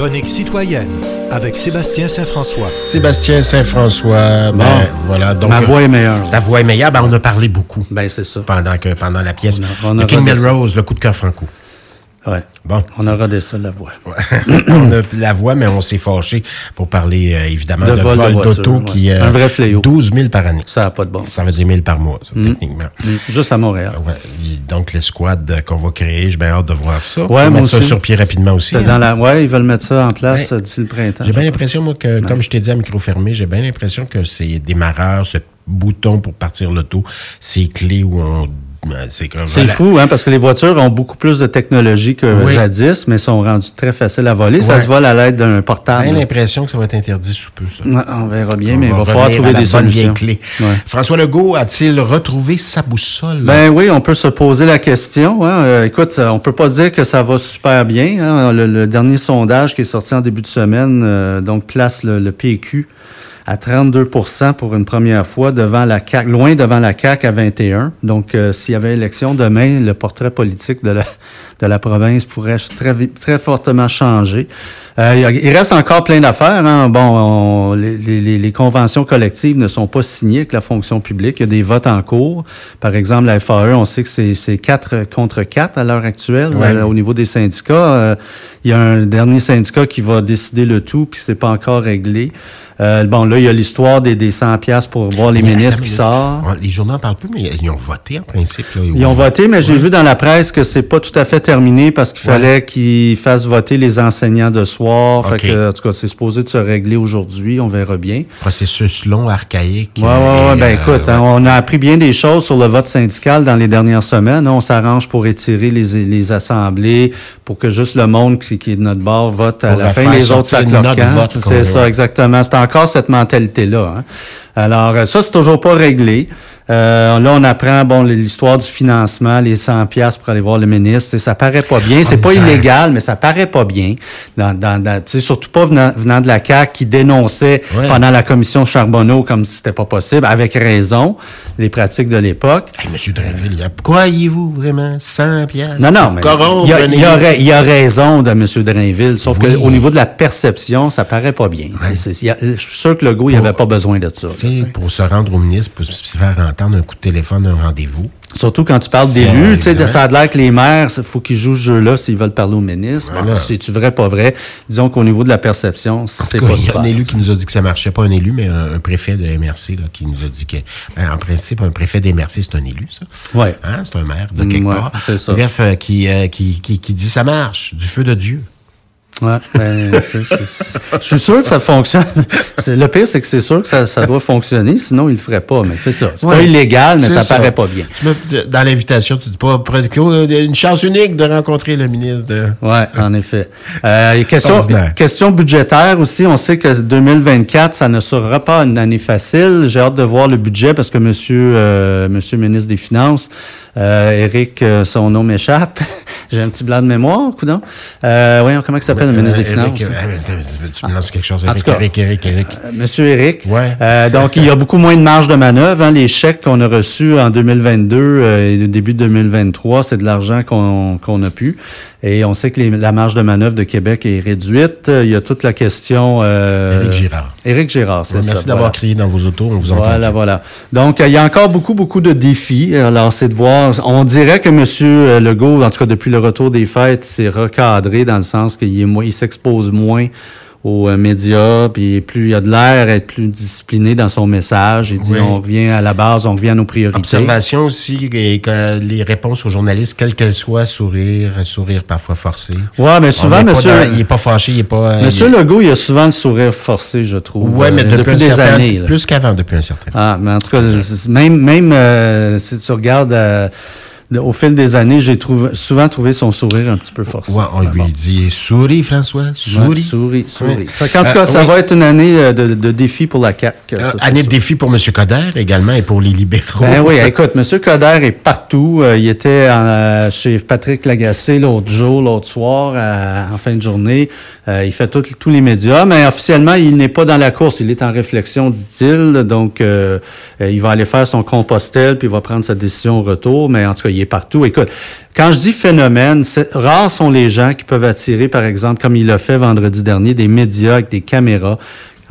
chronique citoyenne avec Sébastien Saint-François. Sébastien Saint-François, ben, Bon. voilà. Donc, Ma voix est meilleure. Ta voix est meilleure. Ben, on a parlé beaucoup Ben, c'est ça. pendant, que, pendant la pièce. On a- on Le a King. Melrose, le coup de cœur franco. Ouais. Bon, On aura des ça, la voix. on a la voix, mais on s'est fâché pour parler, euh, évidemment, De de, vol d'auto ouais. qui... euh, Un vrai fléau. 12 000 par année. Ça n'a pas de bon. Ça veut dire 1000 par mois, ça, techniquement. Mm. Juste à Montréal. Ouais, donc, le squad qu'on va créer, j'ai bien hâte de voir ça. Ouais, On va mettre ça sur pied rapidement aussi. C'était hein. Dans la... Ouais, ils veulent mettre ça en place d'ici le printemps. J'ai bien l'impression, moi, que, comme je t'ai dit à micro fermé, j'ai bien l'impression que ces démarreurs, ce bouton pour partir l'auto, ces clés où on. Euh, C'est comme. C'est voilà. fou, hein, parce que les voitures ont beaucoup plus de technologie que Oui. jadis, mais sont rendues très faciles à voler. Ça se vole à l'aide d'un J'ai portable. bien l'impression que ça va être interdit sous peu, ça. Ouais, on verra bien, mais il va falloir trouver des solutions. clé. Ouais. François Legault a-t-il retrouvé sa boussole? Ben oui, on peut se poser la question. hein. Euh, écoute, euh, on peut pas dire que ça va super bien. hein. Le, le dernier sondage qui est sorti en début de semaine, euh, donc place le, le PQ à 32% pour une première fois devant la CAC, loin devant la CAC à 21. Donc, euh, s'il y avait élection demain, le portrait politique de la de la province pourrait très très fortement changer. Euh, il reste encore plein d'affaires. Hein. Bon, on- les, les- les conventions collectives ne sont pas signées avec la fonction publique. Il y a des votes en cours. Par exemple, la FAE, on sait que c'est c'est quatre contre quatre à l'heure actuelle Ouais. euh, au niveau des syndicats. Euh, il y a un dernier syndicat qui va décider le tout, puis c'est pas encore réglé. Euh, bon, là, il y a l'histoire des, des 100 pièces pour voir les Mais ministres qui sortent. Les journaux n'en parlent plus, mais ils ont voté en principe. Là, Ils ont voté, mais j'ai vu dans la presse que c'est pas tout à fait terminé parce qu'il Ouais. fallait qu'ils fassent voter les enseignants de soir. Fait que, en tout cas, c'est supposé de se régler aujourd'hui. On verra bien. Processus long, archaïque. Ouais, ouais. et, Ben, euh, écoute, hein, on a appris bien des choses sur le vote syndical dans les dernières semaines. On s'arrange pour étirer les, les assemblées, pour que juste le monde qui, qui est de notre bord vote à la fin, les autres qu'on C'est ça, exactement. C'est encore cette mentalité-là. hein. Alors, euh, ça, c'est toujours pas réglé. Euh, là, on apprend bon l'histoire du financement, les 100 pièces pour aller voir le ministre. Et ça paraît pas bien. C'est pas illégal, mais ça paraît pas bien. Dans, dans, surtout pas venant, venant de la CAQ qui dénonçait Ouais. pendant la commission Charbonneau comme si c'était pas possible, avec raison, les pratiques de l'époque. Hey, Monsieur Drainville, il y a- croyez-vous vraiment 100 piastres? Non, non, mais il y, a, il y a élu? ra- il y a raison de M. Drainville, sauf Oui. qu'au niveau de la perception, ça paraît pas bien. Y a- Je suis sûr que le il avait pas besoin de ça. là, pour se rendre au ministre, pour se faire entendre un coup de téléphone, un rendez-vous. Surtout quand tu parles d'élus, tu sais, ça a l'air que les maires, il faut qu'ils jouent ce jeu-là s'ils veulent parler au ministre. Bon, Voilà. C'est-tu vrai, pas vrai? Disons qu'au niveau de la perception, c'est pas il y a un élu qui nous a dit que ça marchait pas un élu, mais un, un préfet de MRC là, qui nous a dit que, ben, en principe, un préfet d'MRC, c'est un élu, ça. Ouais. Hein, c'est un maire de quelque Mm, ouais, part. c'est ça. Bref, euh, qui, euh, qui, qui, qui dit ça marche, du feu de Dieu. Ouais, ben, je suis sûr que ça fonctionne. Le pire, c'est que c'est sûr que ça, ça doit fonctionner, sinon il le ferait pas. Mais c'est ça. C'est pas illégal, mais ça, paraît pas bien. Dans l'invitation, tu dis pas euh, une chance unique de rencontrer le ministre de. Ouais, en effet. Euh, question, question budgétaire aussi. On sait que 2024, ça ne sera pas une année facile. J'ai hâte de voir le budget parce que Monsieur, euh, Monsieur le ministre des Finances, euh, Éric, euh, son nom m'échappe. J'ai un petit blanc de mémoire, coudon. Euh, voyons, comment il s'appelle le ministre des Éric, Finances? tu me lances quelque chose? Cas. Éric, Éric, Éric. Euh, Monsieur Éric. Ouais. Euh, donc, il y a beaucoup moins de marge de manœuvre. hein. Les chèques qu'on a reçus en 2022 euh, et début de 2023, c'est de l'argent qu'on qu'on a pu. Et on sait que les- la marge de manœuvre de Québec est réduite. Il y a toute la question... Euh, Éric Girard. Éric Girard, c'est ça. Merci d'avoir voilà. crié dans vos autos, on vous entend. Voilà, voilà. Donc, euh, il y a encore beaucoup, beaucoup de défis. Alors, c'est de voir. On dirait que M. Legault, en tout cas depuis le retour des fêtes, s'est recadré dans le sens qu'il il s'expose moins aux euh, médias, puis plus il a de l'air être plus discipliné dans son message. Il dit Oui. on revient à la base, on revient à nos priorités. Observation aussi, et que les réponses aux journalistes, quelles qu'elles soient, sourire, sourire parfois forcé. Ouais, mais souvent, monsieur, dans- il est pas fâché, il est pas. euh, monsieur il est- Legault, il a souvent le sourire forcé, je trouve. Ouais, mais euh, depuis, des certain- années. là. plus qu'avant, depuis un certain temps. Ah, mais en tout cas, même, même euh, si tu regardes euh, au fil des années, j'ai trouvé, souvent trouvé son sourire un petit peu forcé. Ouais, on lui dit souris, François, souris. souris, souris. Fait qu'en tout Euh, cas, ça va être une année euh, de, de défi pour la CAQ. Euh, ça, année de défi pour M. Coder également et pour les libéraux. Ben oui, écoute, M. Coder est partout. Euh, il était en, euh, chez Patrick Lagacé l'autre jour, l'autre soir, à- en fin de journée. Euh, il fait tout- tous les médias, mais officiellement, il n'est pas dans la course. Il est en réflexion, dit-il. Donc, euh, euh, il va aller faire son compostel, puis il va prendre sa décision au retour. Mais en tout cas, il il est partout. Écoute, quand je dis phénomène, rares sont les gens qui peuvent attirer, par exemple, comme il l'a fait vendredi dernier, des médias avec des caméras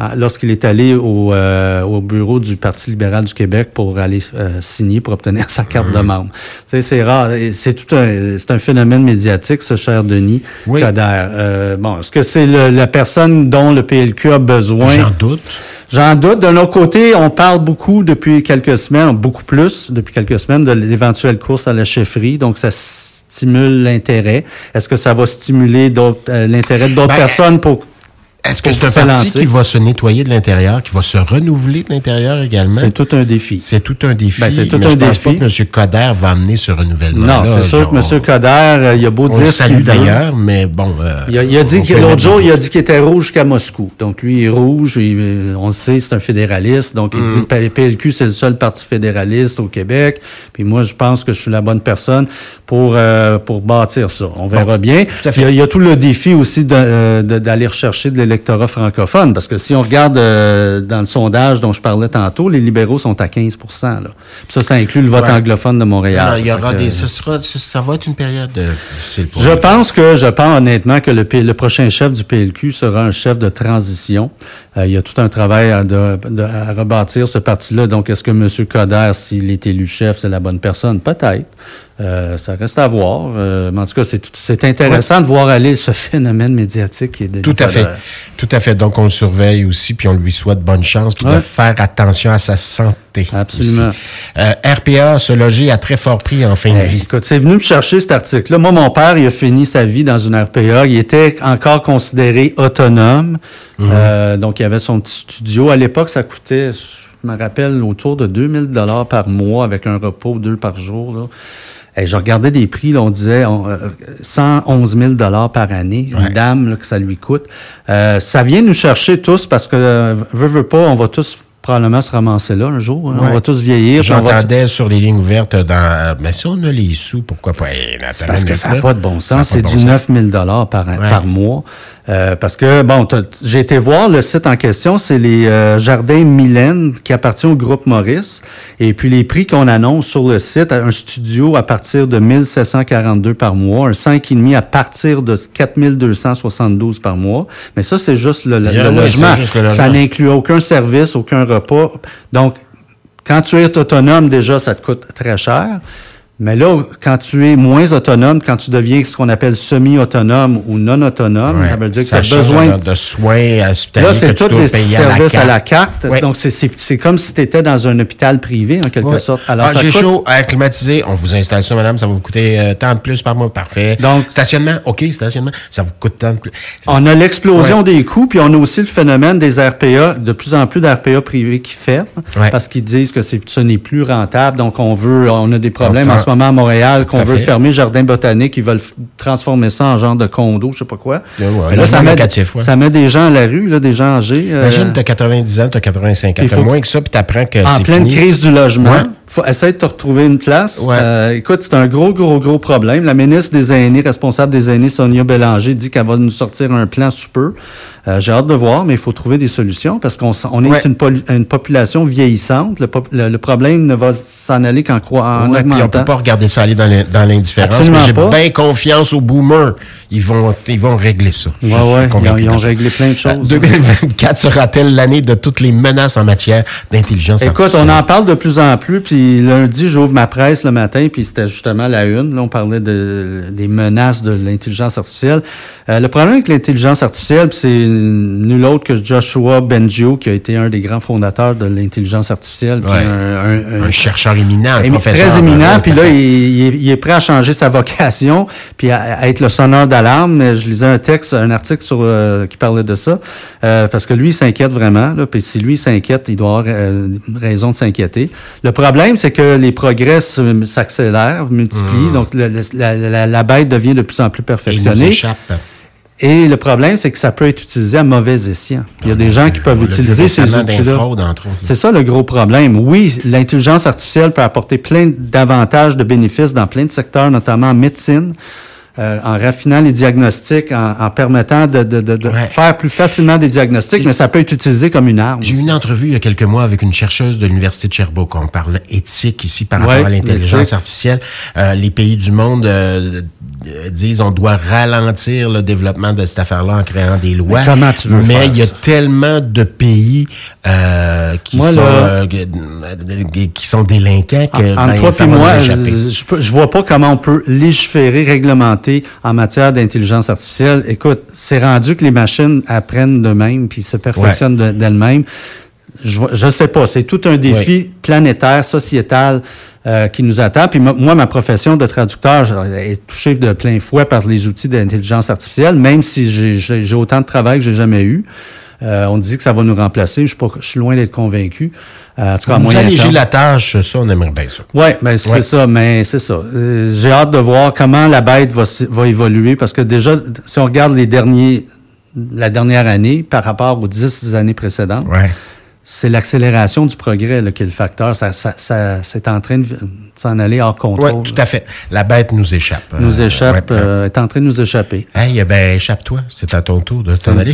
ah, lorsqu'il est allé au, euh, au, bureau du Parti libéral du Québec pour aller euh, signer, pour obtenir sa carte de mhm. membre. c'est rare. C'est tout un, c'est un phénomène médiatique, ce cher Denis oui. Euh, bon, est-ce que c'est la personne dont le PLQ a besoin? J'en doute. J'en doute. D'un autre côté, on parle beaucoup depuis quelques semaines, beaucoup plus depuis quelques semaines, de l'éventuelle course à la chefferie. Donc, ça stimule l'intérêt. Est-ce que ça va stimuler d'autres, l'intérêt d'autres ben, personnes pour est-ce que c'est un parti qui va se nettoyer de l'intérieur, qui va se renouveler de l'intérieur également? C'est tout un défi. C'est tout un défi. Ben, c'est tout un défi. Pas que M. Coder va amener ce renouvellement. Non, c'est sûr que M. Coder, euh, il a beau dire. On salue d'ailleurs, mais bon. Euh, il, a, dit que l'autre jour, il a dit qu'il était rouge jusqu'à Moscou. Donc lui, il est rouge. on le sait, c'est un fédéraliste. Donc il dit que le PLQ, c'est le seul parti fédéraliste au Québec. Puis moi, je pense que je suis la bonne personne pour euh, pour bâtir ça. On verra bien. Il y, a, tout le défi aussi d'aller rechercher de l'électricité francophone. Parce que si on regarde euh, dans le sondage dont je parlais tantôt, les libéraux sont à 15 là. ça, ça inclut le vote anglophone de Montréal. il y aura des, ça, va être une période euh, difficile pour Je pense que, je pense honnêtement que le, le prochain chef du PLQ sera un chef de transition. Euh, il y a tout un travail à, de, à rebâtir ce parti-là. Donc, est-ce que M. Coder, s'il est élu chef, c'est la bonne personne? Peut-être. Euh, ça reste à voir. Euh, mais en tout cas, c'est intéressant de voir aller ce phénomène médiatique Tout à fait. Tout à fait. Donc, on le surveille aussi, puis on lui souhaite bonne chance, puis de faire attention à sa santé. Absolument. Euh, RPA se loger à très fort prix en fin de vie. Écoute, c'est venu me chercher cet article-là. Moi, mon père, il a fini sa vie dans une RPA. Il était encore considéré autonome. Mhm. donc, il avait son petit studio. À l'époque, ça coûtait, je me rappelle, autour de 2000 dollars par mois avec un repos deux par jour. Là je regardais des prix, là, on disait 111 000 dollars par année, une dame que ça lui coûte. Euh, ça vient nous chercher tous parce que, euh, veut, veut pas, on va tous probablement se ramasser là un jour. Hein. On va tous vieillir. J'entendais sur les lignes ouvertes dans. Mais si on a les sous, pourquoi pas? Parce que ça n'a pas de bon sens. C'est du 9 000 par, par mois. Euh, parce que, bon, j'ai été voir le site en question, c'est les euh, Jardins Mylène qui appartient au groupe Maurice. Et puis les prix qu'on annonce sur le site, un studio à partir de 1742 par mois, un 5,5 à partir de 4272 par mois. Mais ça, c'est juste le, logement. Ça n'inclut aucun service, aucun repas. Donc, quand tu es autonome, déjà, ça te coûte très cher. Mais là, quand tu es moins autonome, quand tu deviens ce qu'on appelle semi-autonome ou non autonome, ça veut dire que tu as besoin de, soins Là, c'est tous des services à la carte. Donc, c'est comme si tu étais dans un hôpital privé, en quelque sorte. Alors, ah, J'ai chaud à. On vous installe ça, madame. Ça va vous coûter euh, tant de plus par mois. Parfait. Donc, stationnement, OK, stationnement. Ça vous coûte tant de plus. On a l'explosion des coûts, puis on a aussi le phénomène des RPA, de plus en plus d'RPA privés qui ferment parce qu'ils disent que ce n'est plus rentable. Donc, on veut, on a des problèmes en ce moment à Montréal qu'on veut fermer Jardin botanique, ils veulent transformer ça en genre de condo, je sais pas quoi. là, ça, met, ça met des gens à la rue, là, des gens âgés. Euh, Imagine, tu as 90 ans, tu as 85 ans. Tu moins que ça, puis tu apprends que En pleine crise du logement, faut essayer de te retrouver une place. Euh, écoute, c'est un gros, gros, gros problème. La ministre des Aînés, responsable des Aînés, Sonia Bélanger, dit qu'elle va nous sortir un plan sous peu. Euh, j'ai hâte de voir, mais il faut trouver des solutions parce qu'on on est une, une, population vieillissante. Le, problème ne va s'en aller qu'en croissant. on ne peut pas regarder ça aller dans l'indifférence. J'ai bien confiance aux boomers. Ils vont, ils vont régler ça. Ouais, ouais, ils, ont, réglé plein de choses. 2024 sera-t-elle l'année de toutes les menaces en matière d'intelligence artificielle? Écoute, on en parle de plus en plus. Puis lundi, j'ouvre ma presse le matin, puis c'était justement la une. Là, on parlait de, des menaces de l'intelligence artificielle. Euh, le problème avec l'intelligence artificielle, c'est nul autre que Joshua Bengio, qui a été un des grands fondateurs de l'intelligence artificielle. Un, chercheur éminent, un professeur. Très éminent, puis là, il, est prêt à changer sa vocation, puis à, être le sonneur d'alarme. Je lisais un texte, un article sur euh, qui parlait de ça, euh, parce que lui, il s'inquiète vraiment. Là, puis si lui s'inquiète, il doit avoir raison de s'inquiéter. Le problème, c'est que les progrès s'accélèrent, multiplient, hmm. donc la, bête devient de plus en plus perfectionnée. Et le problème, c'est que ça peut être utilisé à mauvais escient. Il y a des gens qui peuvent utiliser ces outils-là. C'est ça le gros problème. Oui, l'intelligence artificielle peut apporter plein d'avantages, de bénéfices dans plein de secteurs, notamment en médecine. Euh, en raffinant les diagnostics, en, en permettant de, de, de, de Ouais. faire plus facilement des diagnostics, mais ça peut être utilisé comme une arme. J'ai eu une entrevue il y a quelques mois avec une chercheuse de l'Université de Sherbrooke. On parle éthique ici par Ouais, rapport à l'intelligence artificielle. Euh, les pays du monde euh, disent on doit ralentir le développement de cette affaire-là en créant des lois. Mais comment tu veux Mais il y a tellement de pays qui, Moi, sont, là- qui sont délinquants que En- Entre ben, toi et moi, je, je, je vois pas comment on peut légiférer, réglementer en matière d'intelligence artificielle. Écoute, c'est rendu que les machines apprennent d'eux-mêmes puis se perfectionnent de- d'elles-mêmes. Je, je sais pas, c'est tout un défi planétaire, sociétal euh, qui nous attend. Puis mo- moi, ma profession de traducteur est touchée de plein fouet par les outils d'intelligence artificielle, même si j'ai autant de travail que j'ai jamais eu. Euh, on dit que ça va nous remplacer. Je suis, pas, je suis loin d'être convaincu. Euh, en tout cas, à moyen terme. la tâche, ça, on aimerait bien ça. Ouais, ben c'est Ouais. ça, mais c'est ça. Euh, J'ai hâte de voir comment la bête va, évoluer parce que déjà, si on regarde les derniers, la dernière année par rapport aux dix années précédentes, Ouais. c'est l'accélération du progrès là, qui est le facteur. Ça, ça, ça c'est en train de s'en aller hors Oui, contrôle. tout à fait. La bête nous échappe. Nous Euh, échappe, ouais. euh, est en train de nous échapper. Hey, ben, échappe-toi. C'est à ton tour de s'en aller.